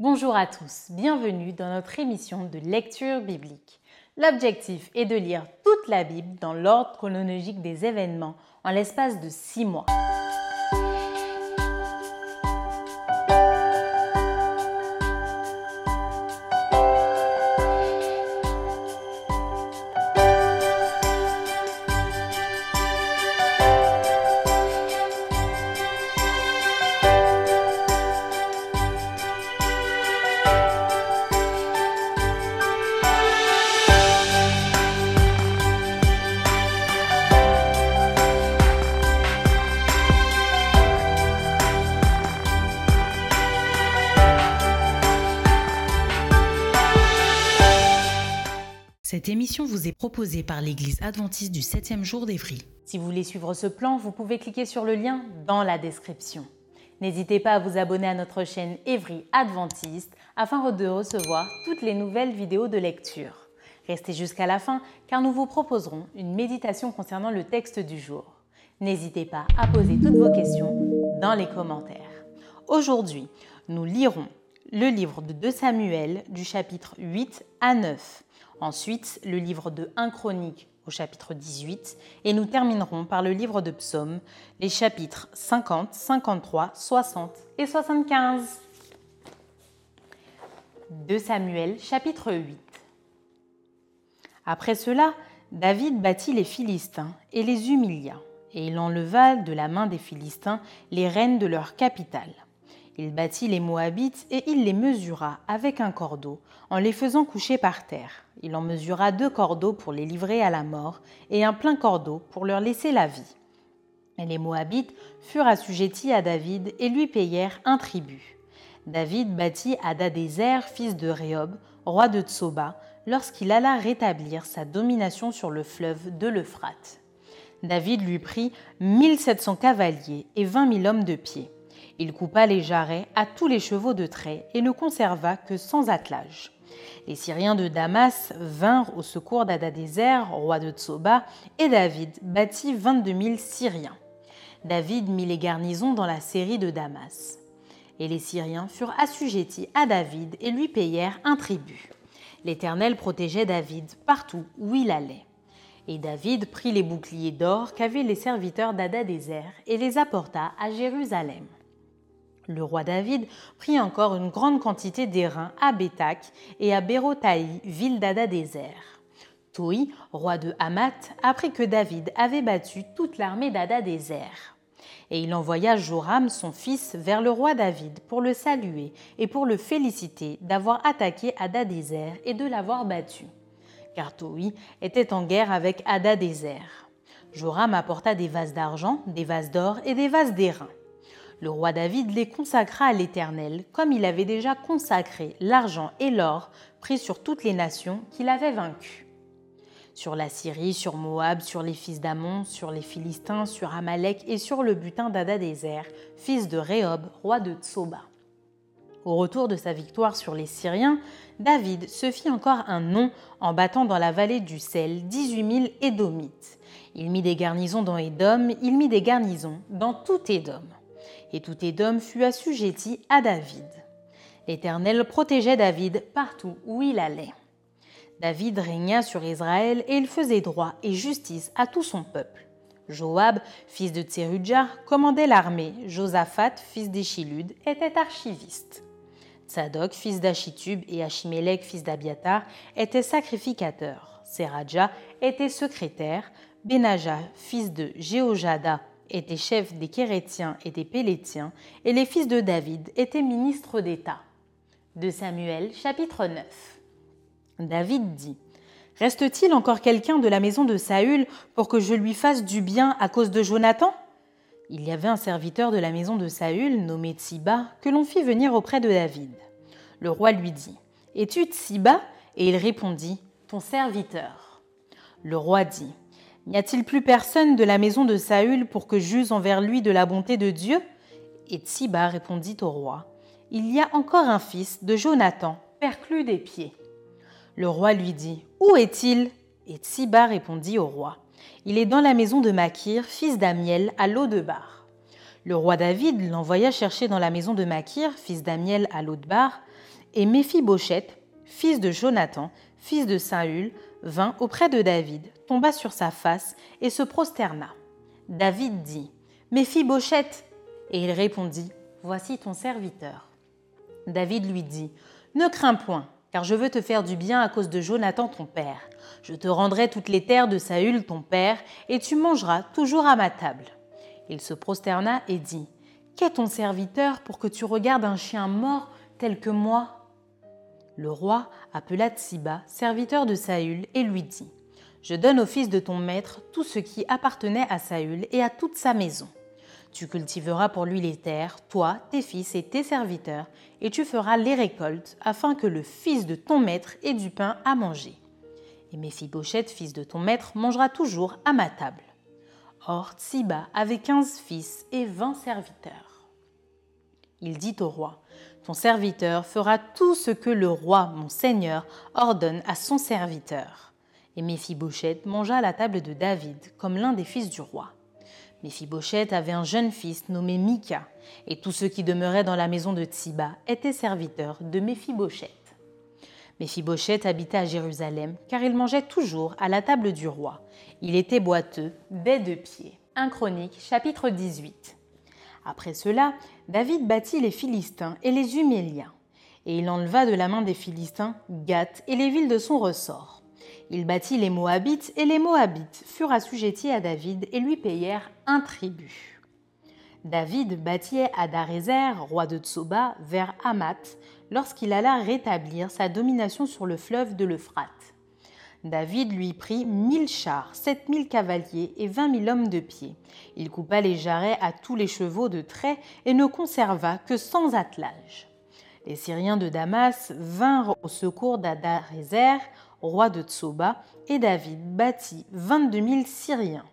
Bonjour à tous, bienvenue dans notre émission de lecture biblique. L'objectif est de lire toute la Bible dans l'ordre chronologique des événements en l'espace de six mois. Cette émission vous est proposée par l'Église adventiste du 7e jour d'Évry. Si vous voulez suivre ce plan, vous pouvez cliquer sur le lien dans la description. N'hésitez pas à vous abonner à notre chaîne Évry Adventiste afin de recevoir toutes les nouvelles vidéos de lecture. Restez jusqu'à la fin car nous vous proposerons une méditation concernant le texte du jour. N'hésitez pas à poser toutes vos questions dans les commentaires. Aujourd'hui, nous lirons le livre de 2 Samuel du chapitre 8 à 9 Ensuite, le livre de 1 Chronique au chapitre 18 et nous terminerons par le livre de Psaumes, les chapitres 50, 53, 60 et 75. 2 Samuel chapitre 8 Après cela, David battit les Philistins et les humilia, et il enleva de la main des Philistins les reines de leur capitale. Il battit les Moabites et il les mesura avec un cordeau, en les faisant coucher par terre. Il en mesura deux cordeaux pour les livrer à la mort, et un plein cordeau pour leur laisser la vie. Et les Moabites furent assujettis à David et lui payèrent un tribut. David battit Adadézer, fils de Réob, roi de Tsoba, lorsqu'il alla rétablir sa domination sur le fleuve de l'Euphrate. David lui prit 1700 cavaliers et 20 000 hommes de pied. Il coupa les jarrets à tous les chevaux de trait et ne conserva que sans attelage. Les Syriens de Damas vinrent au secours d'Adadézer, roi de Tsoba, et David bâtit 22 000 Syriens. David mit les garnisons dans la série de Damas. Et les Syriens furent assujettis à David et lui payèrent un tribut. L'Éternel protégeait David partout où il allait. Et David prit les boucliers d'or qu'avaient les serviteurs d'Adadézer et les apporta à Jérusalem. Le roi David prit encore une grande quantité d'airain à Bétac et à Bérotaï, ville d'Adadézer. Toi, roi de Hamath, apprit que David avait battu toute l'armée d'Adadézer. Et il envoya Joram, son fils, vers le roi David pour le saluer et pour le féliciter d'avoir attaqué Adadézer et de l'avoir battu. Car Toi était en guerre avec Adadézer. Joram apporta des vases d'argent, des vases d'or et des vases d'airain. Le roi David les consacra à l'Éternel, comme il avait déjà consacré l'argent et l'or pris sur toutes les nations qu'il avait vaincues. Sur la Syrie, sur Moab, sur les fils d'Amon, sur les Philistins, sur Amalek et sur le butin d'Adadézer, fils de Réhob, roi de Tsoba. Au retour de sa victoire sur les Syriens, David se fit encore un nom en battant dans la vallée du sel 18 000 Édomites. Il mit des garnisons dans Édom, il mit des garnisons dans tout Édom et tout Édom fut assujetti à David. L'Éternel protégeait David partout où il allait. David régna sur Israël et il faisait droit et justice à tout son peuple. Joab, fils de Tserudja, commandait l'armée. Josaphat, fils d'Échilud, était archiviste. Tzadok, fils d'Achitub, et Achimelech, fils d'Abiatar, étaient sacrificateurs. Seradja était secrétaire. Benaja, fils de Jéhojada, étaient chefs des Kérétiens et des Pélétiens, et les fils de David étaient ministres d'État. De Samuel, chapitre 9. David dit Reste-t-il encore quelqu'un de la maison de Saül pour que je lui fasse du bien à cause de Jonathan? Il y avait un serviteur de la maison de Saül, nommé Tsiba, que l'on fit venir auprès de David. Le roi lui dit Es-tu Tsiba Et il répondit Ton serviteur. Le roi dit N'y a-t-il plus personne de la maison de Saül pour que j'use envers lui de la bonté de Dieu? Et Tsiba répondit au roi Il y a encore un fils de Jonathan, perclus des pieds. Le roi lui dit Où est-il? Et Tsiba répondit au roi Il est dans la maison de Makir, fils d'Amiel, à l'eau de Bar. Le roi David l'envoya chercher dans la maison de Makir, fils d'Amiel, à l'eau de Bar. Et Méphibosheth, fils de Jonathan, fils de Saül, vint auprès de David, tomba sur sa face et se prosterna. David dit Méphibosheth Et il répondit Voici ton serviteur. David lui dit Ne crains point, car je veux te faire du bien à cause de Jonathan ton père. Je te rendrai toutes les terres de Saül ton père, et tu mangeras toujours à ma table. Il se prosterna et dit Qu'est ton serviteur pour que tu regardes un chien mort tel que moi? Le roi appela Tsiba, serviteur de Saül, et lui dit Je donne au fils de ton maître tout ce qui appartenait à Saül et à toute sa maison. Tu cultiveras pour lui les terres, toi, tes fils et tes serviteurs, et tu feras les récoltes, afin que le fils de ton maître ait du pain à manger. Et Méphibosheth, fils de ton maître, mangera toujours à ma table. Or, Tsiba avait quinze fils et vingt serviteurs. Il dit au roi Ton serviteur fera tout ce que le roi, mon seigneur, ordonne à son serviteur. Et Méphibosheth mangea à la table de David comme l'un des fils du roi. Méphibosheth avait un jeune fils nommé Mika, et tous ceux qui demeuraient dans la maison de Tsiba étaient serviteurs de Méphibosheth. Méphibosheth habitait à Jérusalem, car il mangeait toujours à la table du roi. Il était boiteux, des deux pieds. 1 Chronique, chapitre 18. Après cela, David bâtit les Philistins et les Huméliens, et il enleva de la main des Philistins Gath et les villes de son ressort. Il bâtit les Moabites, et les Moabites furent assujettis à David et lui payèrent un tribut. David bâtit Adarézer, roi de Tsoba, vers Hamath, lorsqu'il alla rétablir sa domination sur le fleuve de l'Euphrate. David lui prit mille chars, sept mille cavaliers et vingt mille hommes de pied. Il coupa les jarrets à tous les chevaux de trait et ne conserva que cent attelages. Les Syriens de Damas vinrent au secours d'Adarézer, roi de Tsoba, et David bâtit 22 000 Syriens.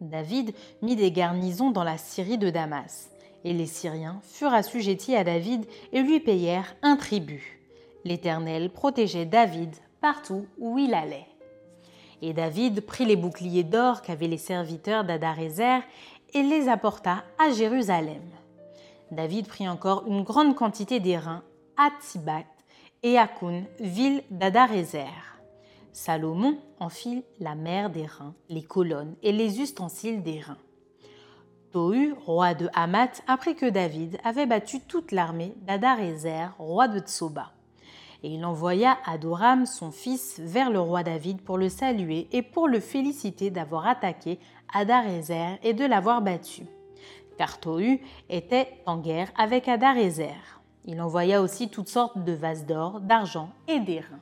David mit des garnisons dans la Syrie de Damas, et les Syriens furent assujettis à David et lui payèrent un tribut. L'Éternel protégeait David partout où il allait. Et David prit les boucliers d'or qu'avaient les serviteurs d'Adarézer et les apporta à Jérusalem. David prit encore une grande quantité d'airain à Tzibat et Akun, ville d'Adarézer. Salomon en fit la mer des reins, les colonnes et les ustensiles des reins. Tohu, roi de Hamath, apprit que David avait battu toute l'armée d'Adarézer, roi de Tsoba. Et il envoya Adoram, son fils, vers le roi David pour le saluer et pour le féliciter d'avoir attaqué Adarézer et de l'avoir battu. Car Tohu était en guerre avec Adarézer. Il envoya aussi toutes sortes de vases d'or, d'argent et d'airain.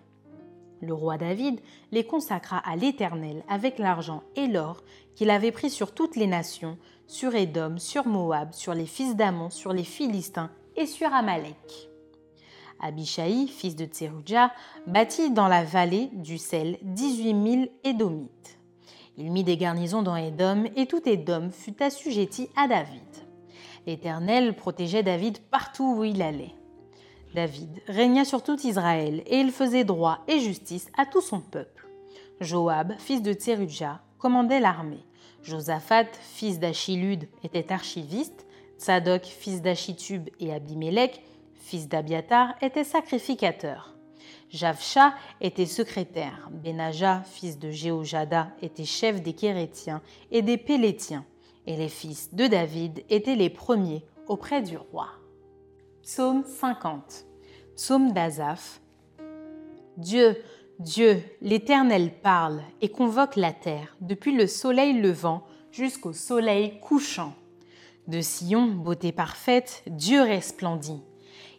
Le roi David les consacra à l'Éternel avec l'argent et l'or qu'il avait pris sur toutes les nations, sur Édom, sur Moab, sur les fils d'Amon, sur les Philistins et sur Amalek. Abishai, fils de Tseruja, bâtit dans la vallée du sel dix-huit mille Édomites. Il mit des garnisons dans Édom, et tout Édom fut assujetti à David. L'Éternel protégeait David partout où il allait. David régna sur tout Israël et il faisait droit et justice à tout son peuple. Joab, fils de Tserudja, commandait l'armée. Josaphat, fils d'Achilud, était archiviste. Tsadok, fils d'Achitub et Abimelech, fils d'Abiatar, était sacrificateur. Javsha était secrétaire. Benaja, fils de Jéhojada, était chef des Kérétiens et des Pélétiens et les fils de David étaient les premiers auprès du roi. Psaume 50. Psaume d'Azaph. Dieu, Dieu, l'Éternel parle et convoque la terre depuis le soleil levant jusqu'au soleil couchant. De Sion, beauté parfaite, Dieu resplendit.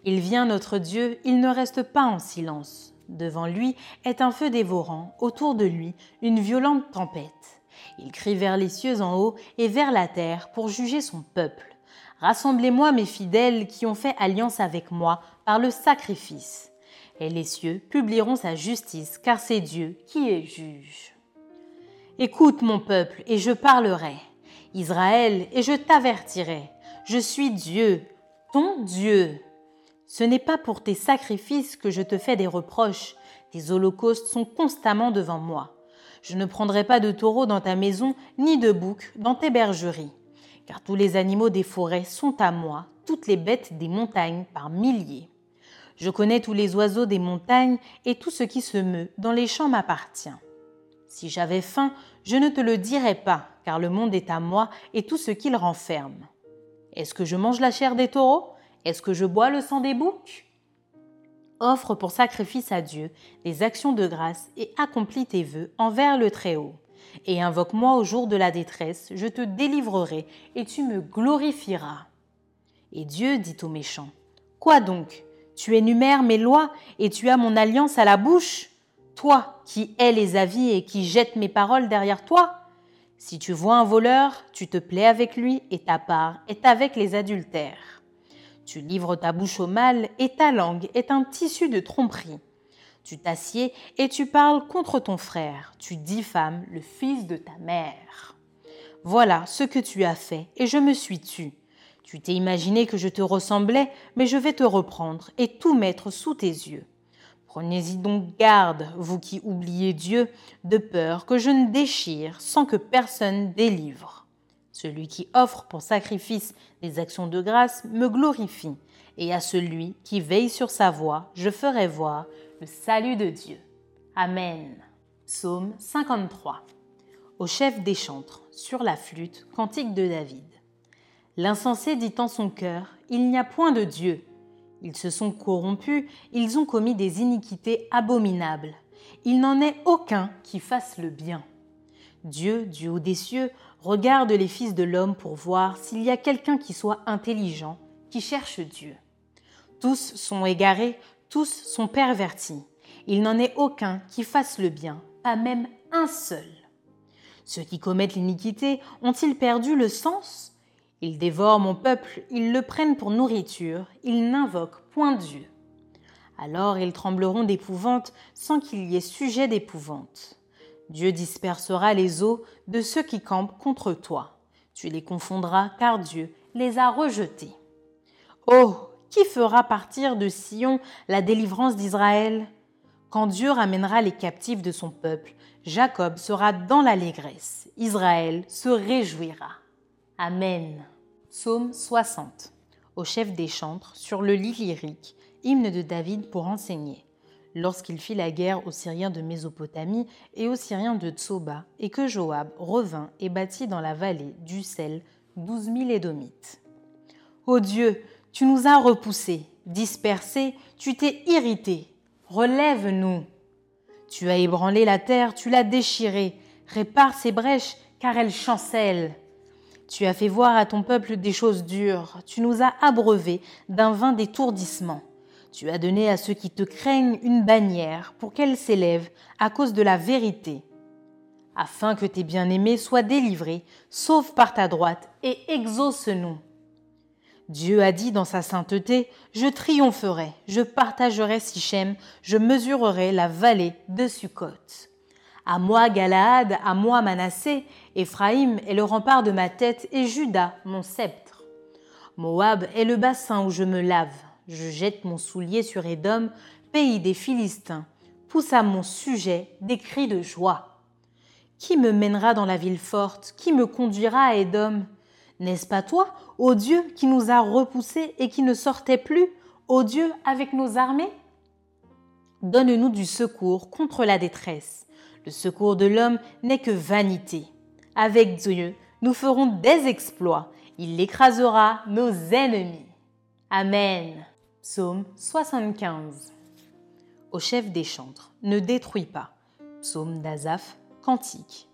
Il vient notre Dieu, il ne reste pas en silence. Devant lui est un feu dévorant, autour de lui une violente tempête. Il crie vers les cieux en haut et vers la terre pour juger son peuple. Rassemblez-moi mes fidèles qui ont fait alliance avec moi par le sacrifice. Et les cieux publieront sa justice, car c'est Dieu qui est juge. Écoute mon peuple, et je parlerai. Israël, et je t'avertirai. Je suis Dieu, ton Dieu. Ce n'est pas pour tes sacrifices que je te fais des reproches. Tes holocaustes sont constamment devant moi. Je ne prendrai pas de taureau dans ta maison, ni de bouc dans tes bergeries. Car tous les animaux des forêts sont à moi, toutes les bêtes des montagnes par milliers. Je connais tous les oiseaux des montagnes et tout ce qui se meut dans les champs m'appartient. Si j'avais faim, je ne te le dirais pas, car le monde est à moi et tout ce qu'il renferme. Est-ce que je mange la chair des taureaux? Est-ce que je bois le sang des boucs? Offre pour sacrifice à Dieu des actions de grâce et accomplis tes vœux envers le Très-Haut. Et invoque-moi au jour de la détresse, je te délivrerai et tu me glorifieras. Et Dieu dit aux méchants, Quoi donc? Tu énumères mes lois et tu as mon alliance à la bouche? Toi qui hais les avis et qui jettes mes paroles derrière toi? Si tu vois un voleur, tu te plais avec lui et ta part est avec les adultères. Tu livres ta bouche au mal et ta langue est un tissu de tromperie. Tu t'assieds et tu parles contre ton frère. Tu diffames le fils de ta mère. Voilà ce que tu as fait et je me suis tu. Tu t'es imaginé que je te ressemblais, mais je vais te reprendre et tout mettre sous tes yeux. Prenez-y donc garde, vous qui oubliez Dieu, de peur que je ne déchire sans que personne délivre. Celui qui offre pour sacrifice des actions de grâce me glorifie, et à celui qui veille sur sa voie, je ferai voir le salut de Dieu. Amen. Psaume 53. Au chef des chantres, sur la flûte, cantique de David. L'insensé dit en son cœur, Il n'y a point de Dieu. Ils se sont corrompus, ils ont commis des iniquités abominables. Il n'en est aucun qui fasse le bien. Dieu, du haut des cieux, regarde les fils de l'homme pour voir s'il y a quelqu'un qui soit intelligent, qui cherche Dieu. Tous sont égarés, tous sont pervertis. Il n'en est aucun qui fasse le bien, pas même un seul. Ceux qui commettent l'iniquité ont-ils perdu le sens? Ils dévorent mon peuple, ils le prennent pour nourriture, ils n'invoquent point Dieu. Alors ils trembleront d'épouvante sans qu'il y ait sujet d'épouvante. Dieu dispersera les eaux de ceux qui campent contre toi. Tu les confondras car Dieu les a rejetés. Oh, qui fera partir de Sion la délivrance d'Israël? Quand Dieu ramènera les captifs de son peuple, Jacob sera dans l'allégresse, Israël se réjouira. Amen. Psaume 60. Au chef des chantres, sur le lit lyrique, hymne de David pour enseigner lorsqu'il fit la guerre aux Syriens de Mésopotamie et aux Syriens de Tsoba, et que Joab revint et bâtit dans la vallée du sel douze mille Édomites. Ô Dieu, tu nous as repoussés, dispersés, tu t'es irrité. Relève-nous. Tu as ébranlé la terre, tu l'as déchirée. Répare ses brèches, car elles chancellent. Tu as fait voir à ton peuple des choses dures, tu nous as abreuvés d'un vin d'étourdissement. Tu as donné à ceux qui te craignent une bannière pour qu'elle s'élève à cause de la vérité, afin que tes bien-aimés soient délivrés, sauf par ta droite, et exauce-nous. Dieu a dit dans sa sainteté, Je triompherai, je partagerai Sichem, je mesurerai la vallée de Sukkot. À moi Galaad, à moi Manassé, Éphraïm est le rempart de ma tête, et Juda mon sceptre. Moab est le bassin où je me lave je jette mon soulier sur Édom, pays des Philistins, pousse à mon sujet des cris de joie. Qui me mènera dans la ville forte? Qui me conduira à Édom? N'est-ce pas toi, ô Dieu, qui nous a repoussés et qui ne sortait plus, ô Dieu, avec nos armées? Donne-nous du secours contre la détresse. Le secours de l'homme n'est que vanité. Avec Dieu, nous ferons des exploits. Il écrasera nos ennemis. Amen. Psaume 75. Au chef des chantres, ne détruis pas. Psaume d'Azaph, cantique.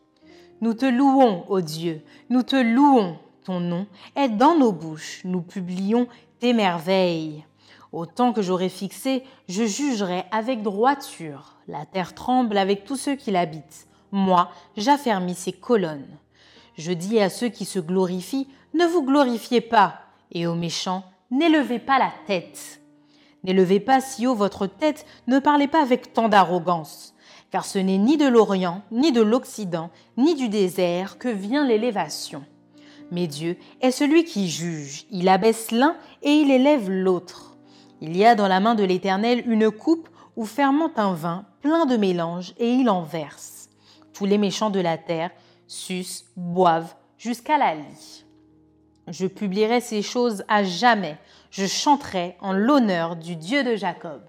Nous te louons, ô Dieu, nous te louons. Ton nom est dans nos bouches, nous publions tes merveilles. Autant que j'aurai fixé, je jugerai avec droiture. La terre tremble avec tous ceux qui l'habitent. Moi, j'affermis ses colonnes. Je dis à ceux qui se glorifient, ne vous glorifiez pas, et aux méchants, n'élevez pas la tête. N'élevez pas si haut votre tête, ne parlez pas avec tant d'arrogance, car ce n'est ni de l'Orient, ni de l'Occident, ni du désert que vient l'élévation. Mais Dieu est celui qui juge, il abaisse l'un et il élève l'autre. Il y a dans la main de l'Éternel une coupe où fermente un vin plein de mélange et il en verse. Tous les méchants de la terre sucent, boivent jusqu'à la lie. Je publierai ces choses à jamais, je chanterai en l'honneur du Dieu de Jacob,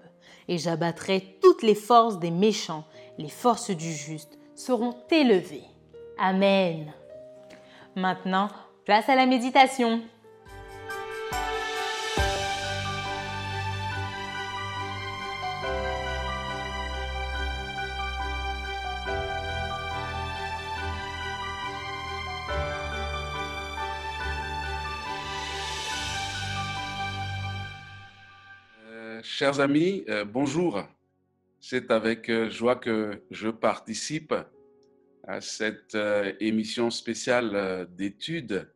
et j'abattrai toutes les forces des méchants, les forces du juste seront élevées. Amen. Maintenant, place à la méditation. Chers amis, euh, bonjour. C'est avec euh, joie que je participe à cette euh, émission spéciale d'études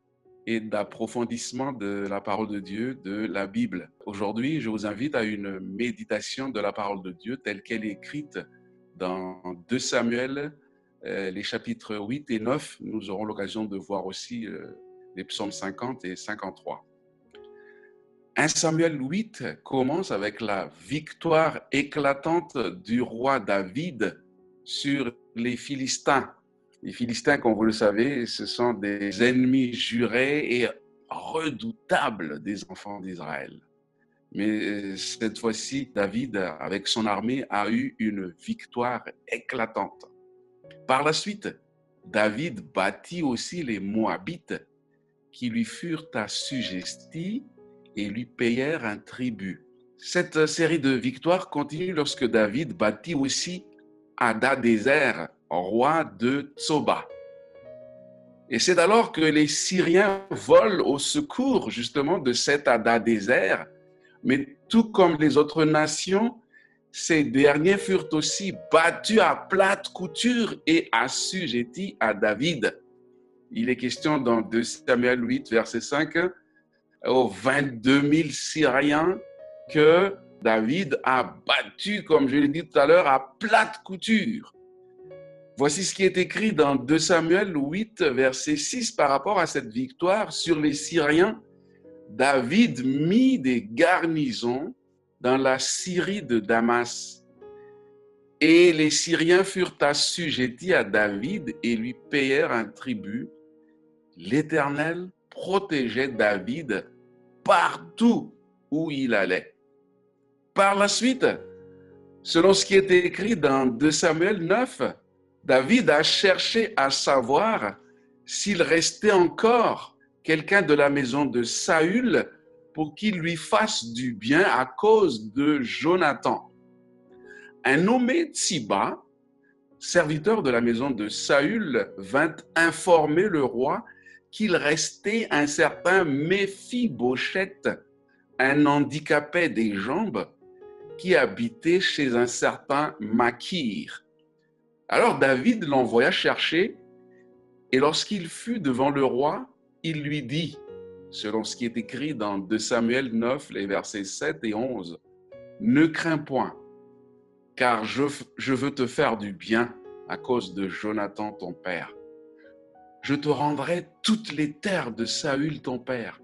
et d'approfondissement de la parole de Dieu, de la Bible. Aujourd'hui, je vous invite à une méditation de la parole de Dieu telle qu'elle est écrite dans 2 Samuel, les chapitres 8 et 9. Nous aurons l'occasion de voir aussi les psaumes 50 et 53. 1 Samuel 8 commence avec la victoire éclatante du roi David sur les Philistins. Les Philistins, comme vous le savez, ce sont des ennemis jurés et redoutables des enfants d'Israël. Mais euh, cette fois-ci, David, avec son armée, a eu une victoire éclatante. Par la suite, David bâtit aussi les Moabites qui lui furent assujettis et lui payèrent un tribut. Cette série de victoires continue lorsque David bâtit aussi Adadézer, roi de Tsoba. Et c'est alors que les Syriens volent au secours justement de cet Adadézer, mais tout comme les autres nations, ces derniers furent aussi battus à plate couture et assujettis à David. Il est question dans 2 Samuel 8, verset 5, aux 22 000 Syriens que David a battu, comme je l'ai dit tout à l'heure, à plate couture. Voici ce qui est écrit dans 2 Samuel 8, verset 6 par rapport à cette victoire sur les Syriens. David mit des garnisons dans la Syrie de Damas. Et les Syriens furent assujettis à David et lui payèrent un tribut. L'Éternel protégeait David partout où il allait. Par la suite, selon ce qui est écrit dans 2 Samuel 9, David a cherché à savoir s'il restait encore quelqu'un de la maison de Saül pour qu'il lui fasse du bien à cause de Jonathan. Un nommé Tsiba, serviteur de la maison de Saül, vint informer le roi qu'il restait un certain Méphibosheth, un handicapé des jambes, qui habitait chez un certain Makir. Alors David l'envoya chercher, et lorsqu'il fut devant le roi, il lui dit, selon ce qui est écrit dans 2 Samuel 9, les versets 7 et 11, Ne crains point, car je veux te faire du bien à cause de Jonathan ton père je te rendrai toutes les terres de Saül ton père,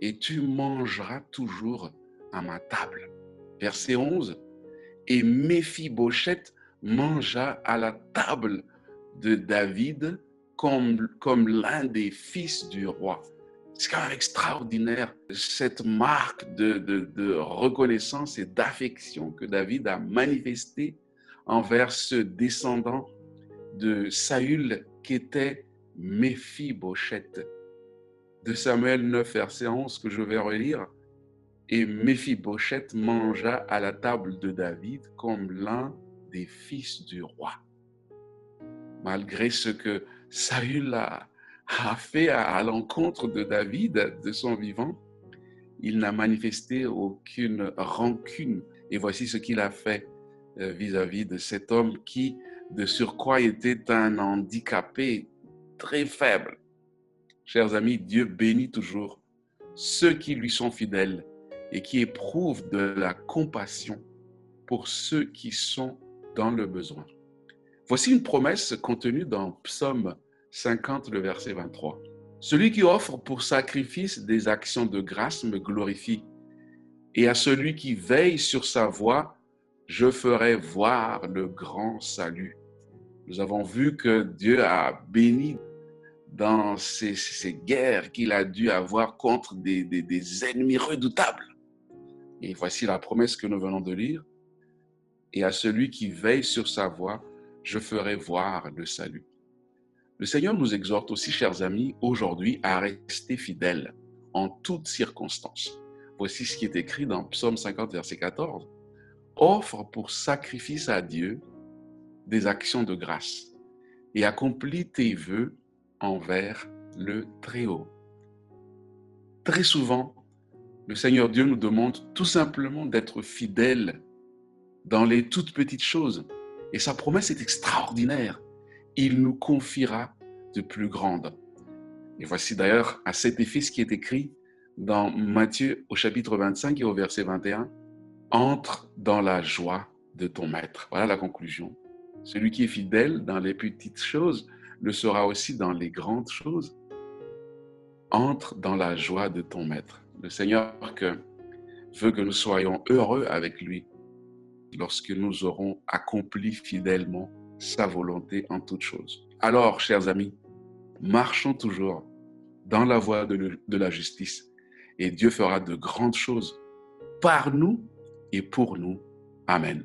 et tu mangeras toujours à ma table. Verset 11. Et Méphibosheth mangea à la table de David comme, comme l'un des fils du roi. C'est quand même extraordinaire cette marque de, de reconnaissance et d'affection que David a manifestée envers ce descendant de Saül qui était Méphibosheth. De Samuel 9, verset 11, que je vais relire. Et Méphibosheth mangea à la table de David comme l'un des fils du roi. Malgré ce que Saül a, fait à, l'encontre de David, de son vivant, il n'a manifesté aucune rancune. Et voici ce qu'il a fait vis à -vis de cet homme qui, de surcroît, était un handicapé très faible. Chers amis, Dieu bénit toujours ceux qui lui sont fidèles et qui éprouvent de la compassion pour ceux qui sont dans le besoin. Voici une promesse contenue dans Psaume 50, le verset 23. Celui qui offre pour sacrifice des actions de grâce me glorifie, et à celui qui veille sur sa voie, je ferai voir le grand salut. Nous avons vu que Dieu a béni dans ces, guerres qu'il a dû avoir contre des, des ennemis redoutables. Et voici la promesse que nous venons de lire. Et à celui qui veille sur sa voie, je ferai voir le salut. Le Seigneur nous exhorte aussi, chers amis, aujourd'hui à rester fidèles en toutes circonstances. Voici ce qui est écrit dans Psaume 50, verset 14. Offre pour sacrifice à Dieu des actions de grâce et accomplis tes vœux envers le Très-Haut. Très souvent, le Seigneur Dieu nous demande tout simplement d'être fidèles dans les toutes petites choses. Et sa promesse est extraordinaire. Il nous confiera de plus grandes. Et voici d'ailleurs à cet effet ce qui est écrit dans Matthieu au chapitre 25 et au verset 21. Entre dans la joie de ton maître. Voilà la conclusion. Celui qui est fidèle dans les petites choses le sera aussi dans les grandes choses. Entre dans la joie de ton maître. Le Seigneur que, veut que nous soyons heureux avec lui lorsque nous aurons accompli fidèlement sa volonté en toutes choses. Alors, chers amis, marchons toujours dans la voie de, de la justice et Dieu fera de grandes choses par nous et pour nous. Amen.